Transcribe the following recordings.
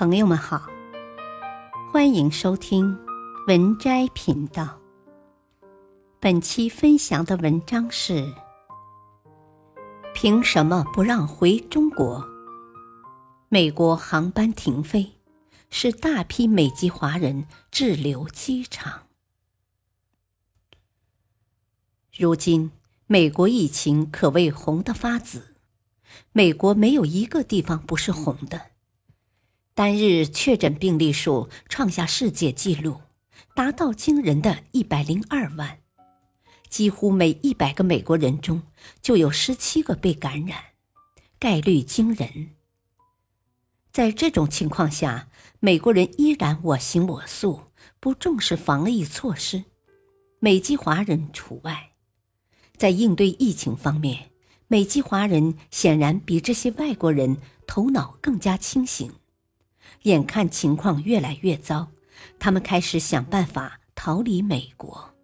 朋友们好，欢迎收听文摘频道。本期分享的文章是：凭什么不让回中国？美国航班停飞，使大批美籍华人滞留机场。如今，美国疫情可谓红得发紫，美国没有一个地方不是红的。单日确诊病例数创下世界纪录，达到惊人的一百零二万，几乎每一百个美国人中就有十七个被感染，概率惊人。在这种情况下，美国人依然我行我素，不重视防疫措施，美籍华人除外。在应对疫情方面，美籍华人显然比这些外国人头脑更加清醒。眼看情况越来越糟，他们开始想办法逃离美国。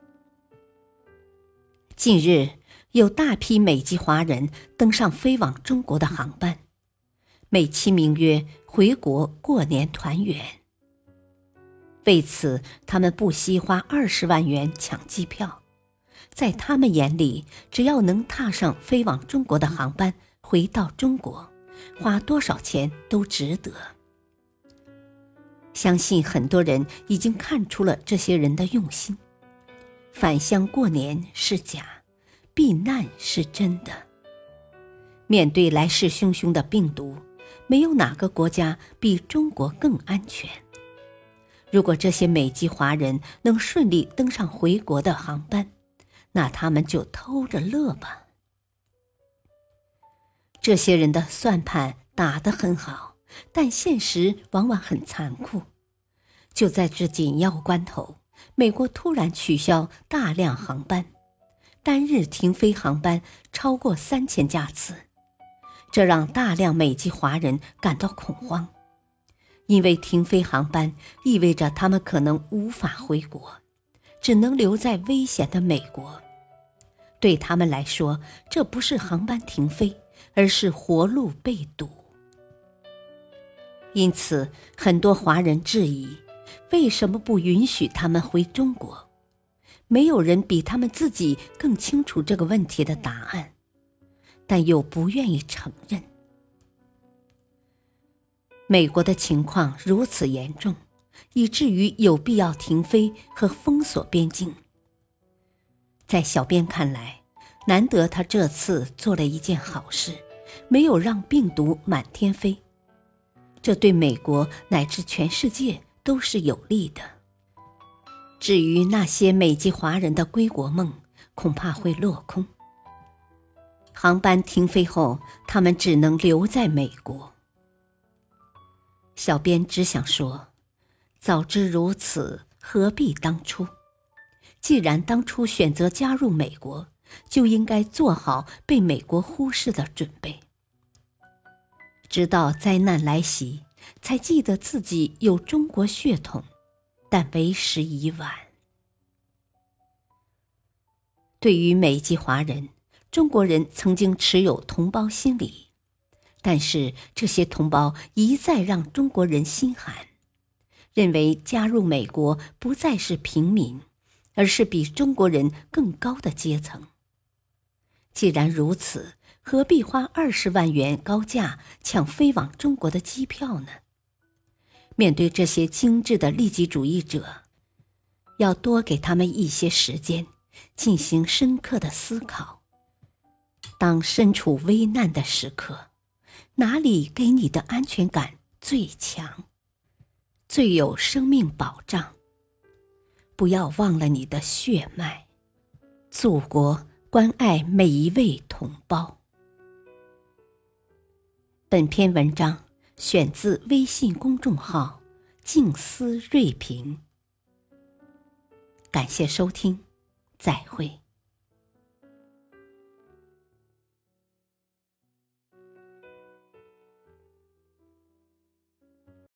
近日，有大批美籍华人登上飞往中国的航班，美其名曰“回国过年团圆”。为此，他们不惜花二十万元抢机票。在他们眼里，只要能踏上飞往中国的航班，回到中国，花多少钱都值得。相信很多人已经看出了这些人的用心。返乡过年是假，避难是真的。面对来势汹汹的病毒，没有哪个国家比中国更安全。如果这些美籍华人能顺利登上回国的航班，那他们就偷着乐吧。这些人的算盘打得很好。但现实往往很残酷。就在这紧要关头，美国突然取消大量航班，单日停飞航班超过三千架次，这让大量美籍华人感到恐慌，因为停飞航班意味着他们可能无法回国，只能留在危险的美国。对他们来说，这不是航班停飞，而是活路被堵。因此，很多华人质疑：为什么不允许他们回中国？没有人比他们自己更清楚这个问题的答案，但又不愿意承认。美国的情况如此严重，以至于有必要停飞和封锁边境。在小编看来，难得他这次做了一件好事，没有让病毒满天飞。这对美国乃至全世界都是有利的。至于那些美籍华人的归国梦，恐怕会落空。航班停飞后，他们只能留在美国。小编只想说：早知如此，何必当初？既然当初选择加入美国，就应该做好被美国忽视的准备。直到灾难来袭，才记得自己有中国血统，但为时已晚。对于美籍华人，中国人曾经持有同胞心理，但是这些同胞一再让中国人心寒，认为加入美国不再是平民，而是比中国人更高的阶层。既然如此，何必花二十万元高价抢飞往中国的机票呢？面对这些精致的利己主义者，要多给他们一些时间，进行深刻的思考。当身处危难的时刻，哪里给你的安全感最强，最有生命保障？不要忘了你的血脉，祖国关爱每一位同胞。本篇文章选自微信公众号“静思睿评”。感谢收听，再会。